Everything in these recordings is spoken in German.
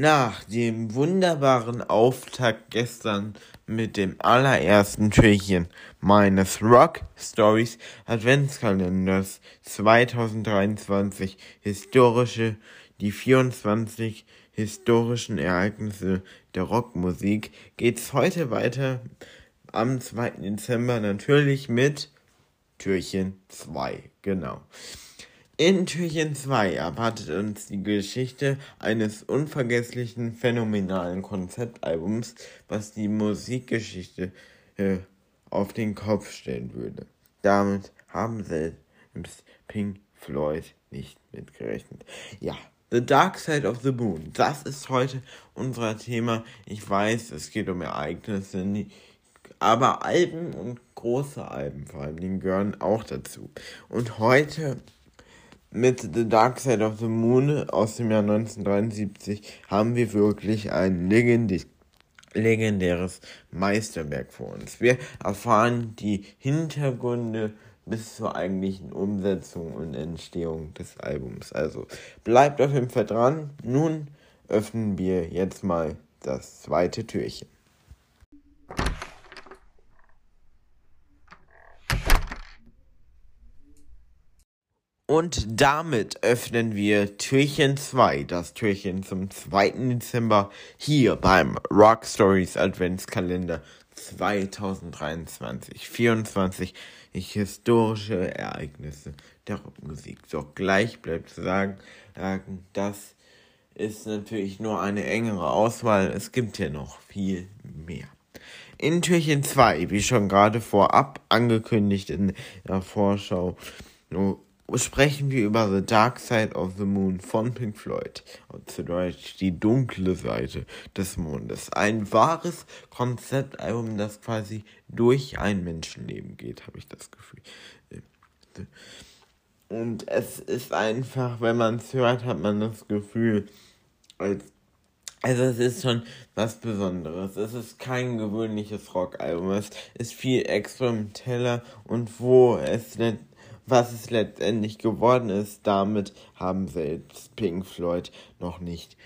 Nach dem wunderbaren Auftakt gestern mit dem allerersten Türchen meines Rock Stories Adventskalenders 2023 historische, die 24 historischen Ereignisse der Rockmusik geht's heute weiter am 2. Dezember natürlich mit Türchen 2, genau. In Türchen 2 erwartet uns die Geschichte eines unvergesslichen, phänomenalen Konzeptalbums, was die Musikgeschichte äh, auf den Kopf stellen würde. Damit haben selbst Pink Floyd nicht mitgerechnet. Ja, The Dark Side of the Moon, das ist heute unser Thema. Ich weiß, es geht um Ereignisse, aber Alben und große Alben vor allem, die gehören auch dazu. Und heute mit The Dark Side of the Moon aus dem Jahr 1973 haben wir wirklich ein legendäres legendäres Meisterwerk vor uns. Wir erfahren die Hintergründe bis zur eigentlichen Umsetzung und Entstehung des Albums. Also bleibt auf jeden Fall dran. Nun öffnen wir jetzt mal das zweite Türchen. Und damit öffnen wir Türchen 2, das Türchen zum 2. Dezember hier beim Rock Stories Adventskalender 2023. 24 historische Ereignisse der Rockmusik. So, gleich bleibt zu sagen, das ist natürlich nur eine engere Auswahl. Es gibt ja noch viel mehr. In Türchen 2, wie schon gerade vorab angekündigt in der Vorschau, sprechen wir über The Dark Side of the Moon von Pink Floyd. Und zu Deutsch die dunkle Seite des Mondes. Ein wahres Konzeptalbum, das quasi durch ein Menschenleben geht, habe ich das Gefühl. Und es ist einfach, wenn man es hört, hat man das Gefühl, als also es ist schon was Besonderes. Es ist kein gewöhnliches Rockalbum. Es ist viel experimenteller und wo es was es letztendlich geworden ist, damit haben selbst Pink Floyd noch nicht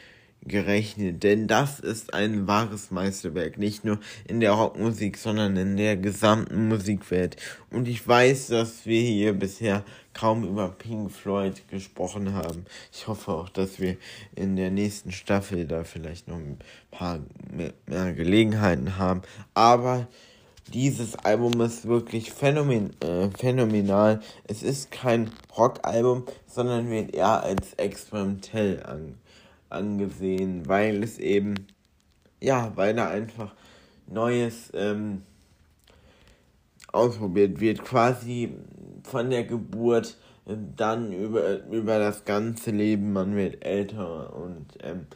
gerechnet. Denn das ist ein wahres Meisterwerk, nicht nur in der Rockmusik, sondern in der gesamten Musikwelt. Und ich weiß, dass wir hier bisher kaum über Pink Floyd gesprochen haben. Ich hoffe auch, dass wir in der nächsten Staffel da vielleicht noch ein paar mehr, Gelegenheiten haben. Aber dieses Album ist wirklich phänomen, äh, phänomenal. Es ist kein Rockalbum, sondern wird eher als experimentell an, angesehen, weil es eben, ja, weil da einfach Neues ähm, ausprobiert wird. Quasi von der Geburt äh, dann über, über das ganze Leben, man wird älter und ähm,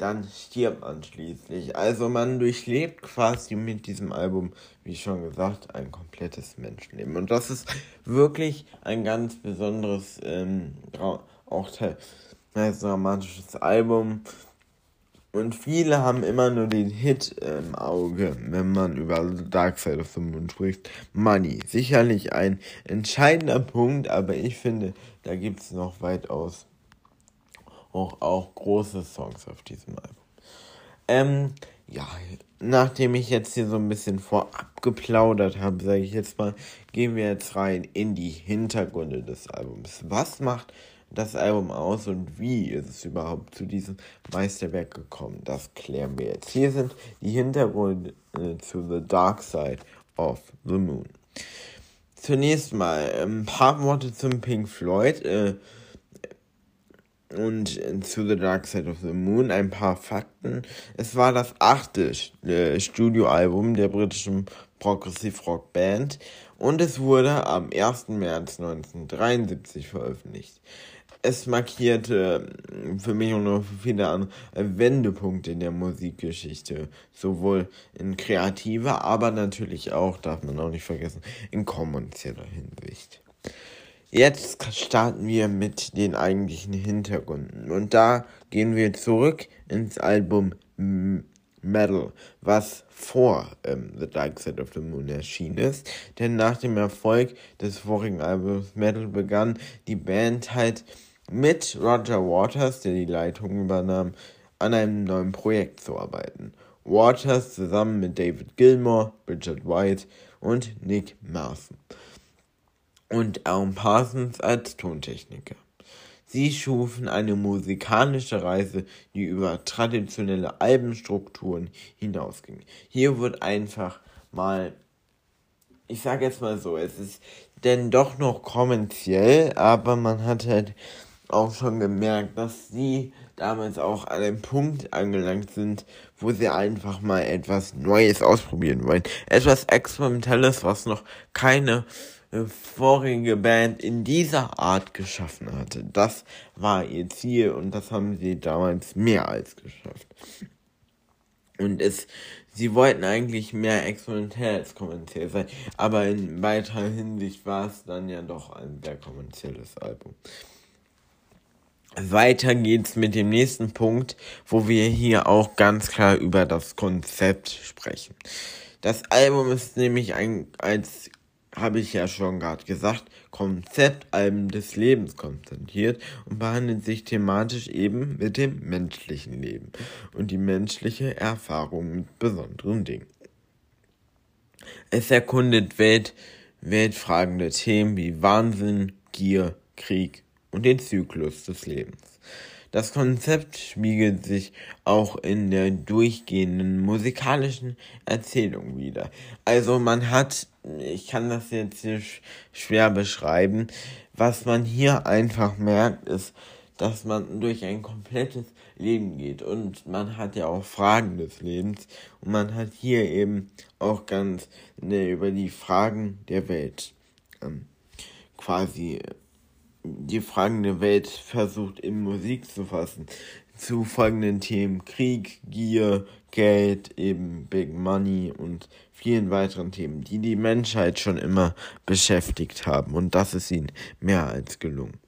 dann stirbt man schließlich. Also man durchlebt quasi mit diesem Album, wie schon gesagt, ein komplettes Menschenleben. Und das ist wirklich ein ganz besonderes, ähm, auch dramatisches Album. Und viele haben immer nur den Hit im Auge, wenn man über Dark Side of the Moon spricht. Money. Sicherlich ein entscheidender Punkt, aber ich finde, da gibt es noch weitaus auch, auch große Songs auf diesem Album. Ähm, ja, nachdem ich jetzt hier so ein bisschen vorab geplaudert habe, sage ich jetzt mal, gehen wir jetzt rein in die Hintergründe des Albums. Was macht das Album aus und wie ist es überhaupt zu diesem Meisterwerk gekommen? Das klären wir jetzt. Hier sind die Hintergründe zu The Dark Side of the Moon. Zunächst mal ein paar Worte zum Pink Floyd. Äh, und zu The Dark Side of the Moon ein paar Fakten. Es war das achte äh, Studioalbum der britischen Progressive Rock Band und es wurde am 1. März 1973 veröffentlicht. Es markierte äh, für mich und für viele andere Wendepunkte in der Musikgeschichte, sowohl in kreativer, aber natürlich auch, darf man auch nicht vergessen, in kommerzieller Hinsicht. Jetzt starten wir mit den eigentlichen Hintergründen. Und da gehen wir zurück ins Album Metal, was vor ähm, The Dark Side of the Moon erschienen ist. Denn nach dem Erfolg des vorigen Albums Metal begann die Band halt mit Roger Waters, der die Leitung übernahm, an einem neuen Projekt zu arbeiten. Waters zusammen mit David Gilmour, Richard White und Nick Mason und Alan Parsons als Tontechniker. Sie schufen eine musikalische Reise, die über traditionelle Albenstrukturen hinausging. Hier wird einfach mal, ich sage jetzt mal so, es ist denn doch noch kommerziell, aber man hat halt auch schon gemerkt, dass sie damals auch an einem Punkt angelangt sind, wo sie einfach mal etwas Neues ausprobieren wollen. Etwas Experimentelles, was noch keine vorige Band in dieser Art geschaffen hatte. Das war ihr Ziel und das haben sie damals mehr als geschafft. Und es, sie wollten eigentlich mehr experimentell als kommerziell sein, aber in weiterer Hinsicht war es dann ja doch ein sehr kommerzielles Album. Weiter geht's mit dem nächsten Punkt, wo wir hier auch ganz klar über das Konzept sprechen. Das Album ist nämlich ein, als habe ich ja schon gerade gesagt, Konzeptalben des Lebens konzentriert und behandelt sich thematisch eben mit dem menschlichen Leben und die menschliche Erfahrung mit besonderen Dingen. Es erkundet Welt, weltfragende Themen wie Wahnsinn, Gier, Krieg und den Zyklus des Lebens. Das Konzept spiegelt sich auch in der durchgehenden musikalischen Erzählung wieder. Also man hat, ich kann das jetzt hier schwer beschreiben, was man hier einfach merkt, ist, dass man durch ein komplettes Leben geht und man hat ja auch Fragen des Lebens und man hat hier eben auch ganz ne, über die Fragen der Welt ähm, quasi die fragende Welt versucht in Musik zu fassen. Zu folgenden Themen Krieg, Gier, Geld, eben Big Money und vielen weiteren Themen, die die Menschheit schon immer beschäftigt haben. Und das ist ihnen mehr als gelungen.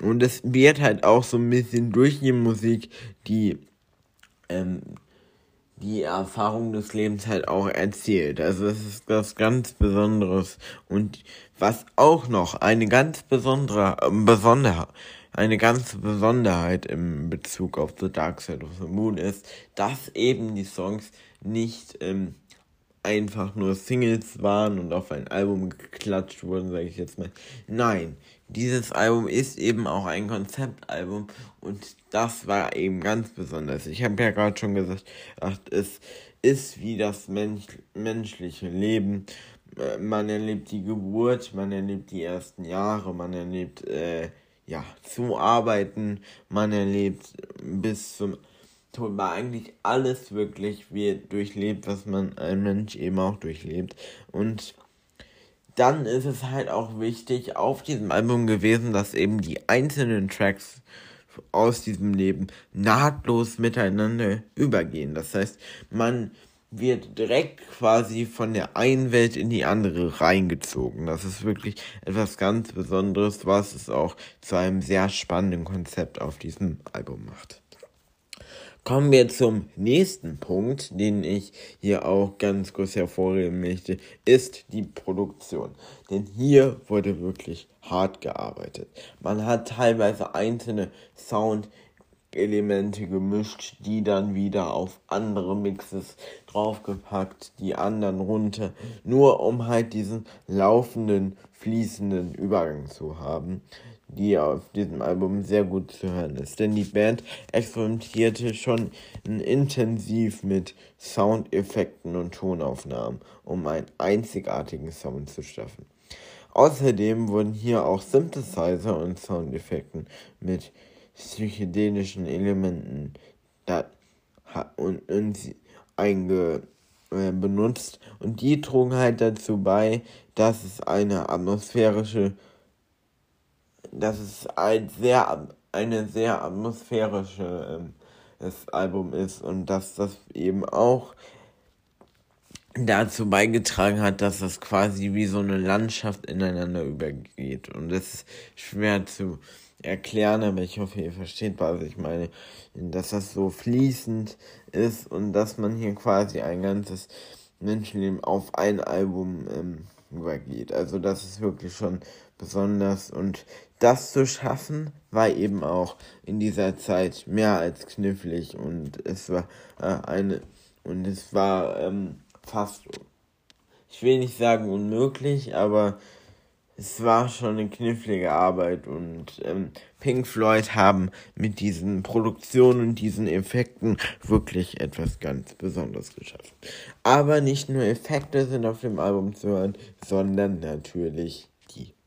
Und es wird halt auch so ein bisschen durch die Musik die ähm, die Erfahrung des Lebens halt auch erzählt. Also es ist was ganz Besonderes und was auch noch eine ganz besondere äh, Besonderheit eine ganz Besonderheit im Bezug auf The Dark Side of the Moon ist, dass eben die Songs nicht ähm, einfach nur Singles waren und auf ein Album geklatscht wurden, sage ich jetzt mal. Nein, dieses Album ist eben auch ein Konzeptalbum und das war eben ganz besonders. Ich habe ja gerade schon gesagt, ach, es ist wie das Mensch, menschliche Leben. Äh, man erlebt die Geburt, man erlebt die ersten Jahre, man erlebt äh, ja zu arbeiten, man erlebt bis zum Tod, war eigentlich alles wirklich wird durchlebt, was man ein Mensch eben auch durchlebt und dann ist es halt auch wichtig auf diesem Album gewesen, dass eben die einzelnen Tracks aus diesem Leben nahtlos miteinander übergehen. Das heißt, man wird direkt quasi von der einen Welt in die andere reingezogen. Das ist wirklich etwas ganz Besonderes, was es auch zu einem sehr spannenden Konzept auf diesem Album macht. Kommen wir zum nächsten Punkt, den ich hier auch ganz kurz hervorheben möchte, ist die Produktion. Denn hier wurde wirklich hart gearbeitet. Man hat teilweise einzelne Sound Elemente gemischt, die dann wieder auf andere Mixes draufgepackt, die anderen runter, nur um halt diesen laufenden, fließenden Übergang zu haben, die auf diesem Album sehr gut zu hören ist. Denn die Band experimentierte schon intensiv mit Soundeffekten und Tonaufnahmen, um einen einzigartigen Sound zu schaffen. Außerdem wurden hier auch Synthesizer und Soundeffekten mit psychedelischen Elementen da, einge, äh, benutzt und die trugen halt dazu bei, dass es eine atmosphärische, dass es ein sehr, eine sehr atmosphärische ähm, das Album ist und dass das eben auch dazu beigetragen hat, dass das quasi wie so eine Landschaft ineinander übergeht. Und das ist schwer zu erklären, aber ich hoffe, ihr versteht, was ich meine. Dass das so fließend ist und dass man hier quasi ein ganzes Menschenleben auf ein Album ähm, übergeht. Also das ist wirklich schon besonders. Und das zu schaffen war eben auch in dieser Zeit mehr als knifflig. Und es war äh, eine und es war ähm, fast ich will nicht sagen unmöglich, aber es war schon eine knifflige Arbeit. Und ähm, Pink Floyd haben mit diesen Produktionen und diesen Effekten wirklich etwas ganz Besonderes geschaffen. Aber nicht nur Effekte sind auf dem Album zu hören, sondern natürlich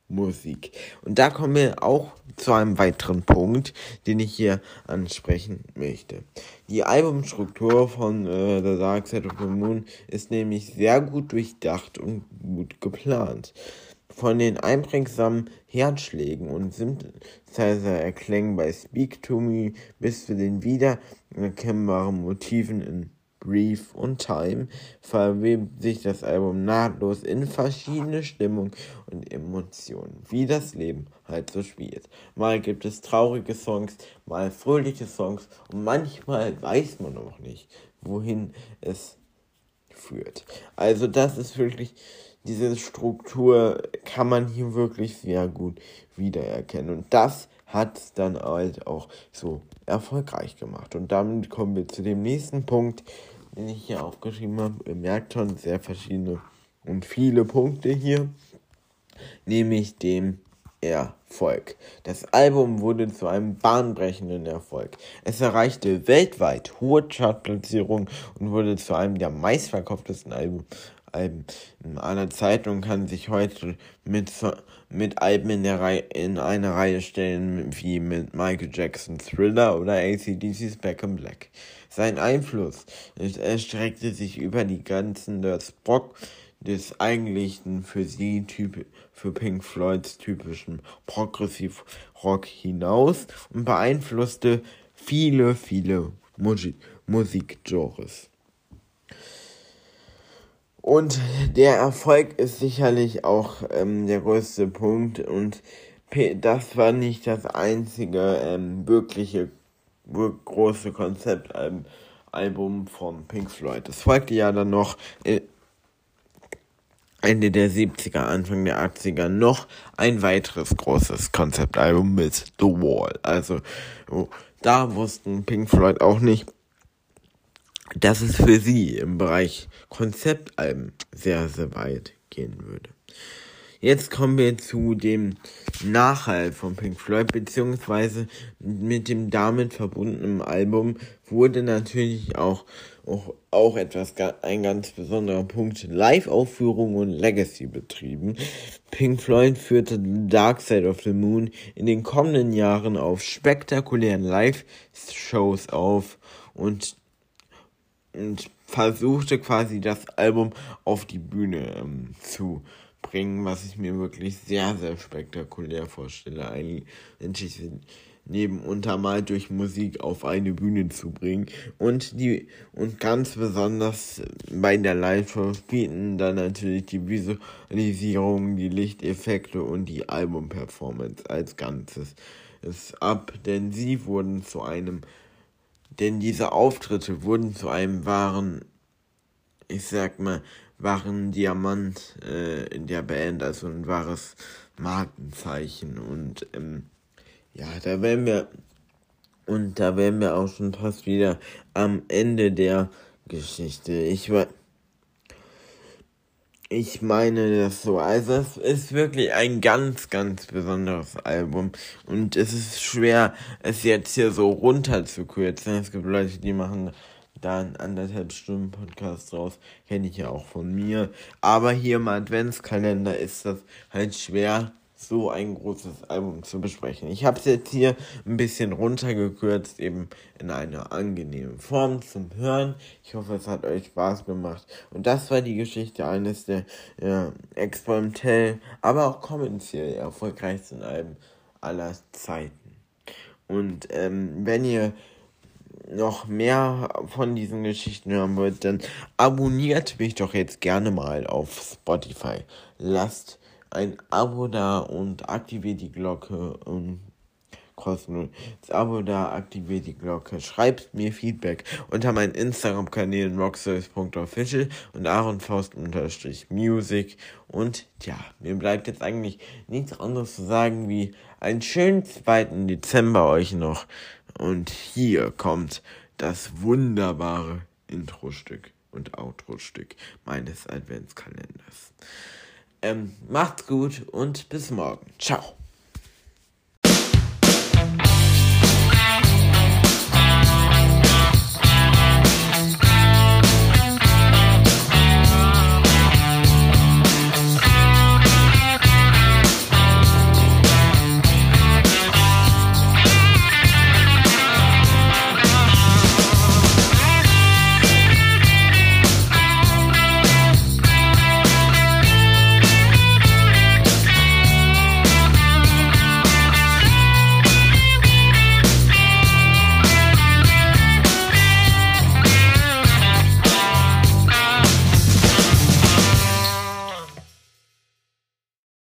Musik. Und da kommen wir auch zu einem weiteren Punkt, den ich hier ansprechen möchte. Die Albumstruktur von äh, The Dark Side of the Moon ist nämlich sehr gut durchdacht und gut geplant. Von den einprägsamen Herzschlägen und Synthesizer-Erklängen bei Speak to Me bis zu den wiedererkennbaren Motiven in Brief und Time verwebt sich das Album nahtlos in verschiedene Stimmungen und Emotionen, wie das Leben halt so spielt. Mal gibt es traurige Songs, mal fröhliche Songs und manchmal weiß man auch nicht, wohin es führt. Also das ist wirklich diese Struktur kann man hier wirklich sehr gut wiedererkennen. Und das hat es dann halt auch so erfolgreich gemacht. Und damit kommen wir zu dem nächsten Punkt, den ich hier aufgeschrieben habe. Ihr merkt schon sehr verschiedene und viele Punkte hier, nämlich dem Erfolg. Das Album wurde zu einem bahnbrechenden Erfolg. Es erreichte weltweit hohe Chartplatzierungen und wurde zu einem der meistverkauftesten Alben Alben aller Zeiten und kann sich heute mit, mit Alben in, der Reihe, in eine Reihe stellen, wie mit Michael Jackson Thriller oder ACDC's Back in Black. Sein Einfluss erstreckte sich über die Grenzen des Rock, des eigentlichen für sie typ, für Pink Floyds typischen Progressive Rock hinaus und beeinflusste viele, viele Musik Musikgenres. Und der Erfolg ist sicherlich auch ähm, der größte Punkt. Und das war nicht das einzige ähm, wirkliche große Konzeptalbum von Pink Floyd. Es folgte ja dann noch äh, Ende der 70er, Anfang der 80er noch ein weiteres großes Konzeptalbum mit The Wall. Also oh, da wussten Pink Floyd auch nicht, dass es für sie im Bereich Konzeptalben sehr, sehr weit gehen würde. Jetzt kommen wir zu dem Nachhalt von Pink Floyd, beziehungsweise mit dem damit verbundenen Album wurde natürlich auch, auch, auch etwas, ein ganz besonderer Punkt, Live-Aufführung und Legacy betrieben. Pink Floyd führte Dark Side of the Moon in den kommenden Jahren auf spektakulären Live-Shows auf und und versuchte quasi das Album auf die Bühne ähm, zu bringen, was ich mir wirklich sehr, sehr spektakulär vorstelle. Eigentlich neben untermalt durch Musik auf eine Bühne zu bringen. Und die und ganz besonders bei der Live-Show dann natürlich die Visualisierung, die Lichteffekte und die Album-Performance als Ganzes ist ab, denn sie wurden zu einem denn diese Auftritte wurden zu einem wahren, ich sag mal, wahren Diamant äh, in der Band, also ein wahres Markenzeichen. Und ähm, ja, da werden wir Und da wären wir auch schon fast wieder am Ende der Geschichte. Ich war. Ich meine das so. Also es ist wirklich ein ganz, ganz besonderes Album. Und es ist schwer, es jetzt hier so runterzukürzen. Es gibt Leute, die machen da einen anderthalb Stunden Podcast draus. Kenne ich ja auch von mir. Aber hier im Adventskalender ist das halt schwer so ein großes Album zu besprechen. Ich habe es jetzt hier ein bisschen runtergekürzt, eben in einer angenehmen Form zum Hören. Ich hoffe, es hat euch Spaß gemacht. Und das war die Geschichte eines der ja, experimentell, aber auch kommerziell erfolgreichsten Alben aller Zeiten. Und ähm, wenn ihr noch mehr von diesen Geschichten hören wollt, dann abonniert mich doch jetzt gerne mal auf Spotify. Lasst ein Abo da und aktiviert die Glocke. Um, kostenlos. Das Abo da, aktiviert die Glocke. Schreibt mir Feedback unter meinen Instagram-Kanälen rockservice.official und aaronfaust-music. Und ja, mir bleibt jetzt eigentlich nichts anderes zu sagen wie einen schönen 2. Dezember euch noch. Und hier kommt das wunderbare Intro-Stück und Outro-Stück meines Adventskalenders. Ähm, macht's gut und bis morgen. Ciao.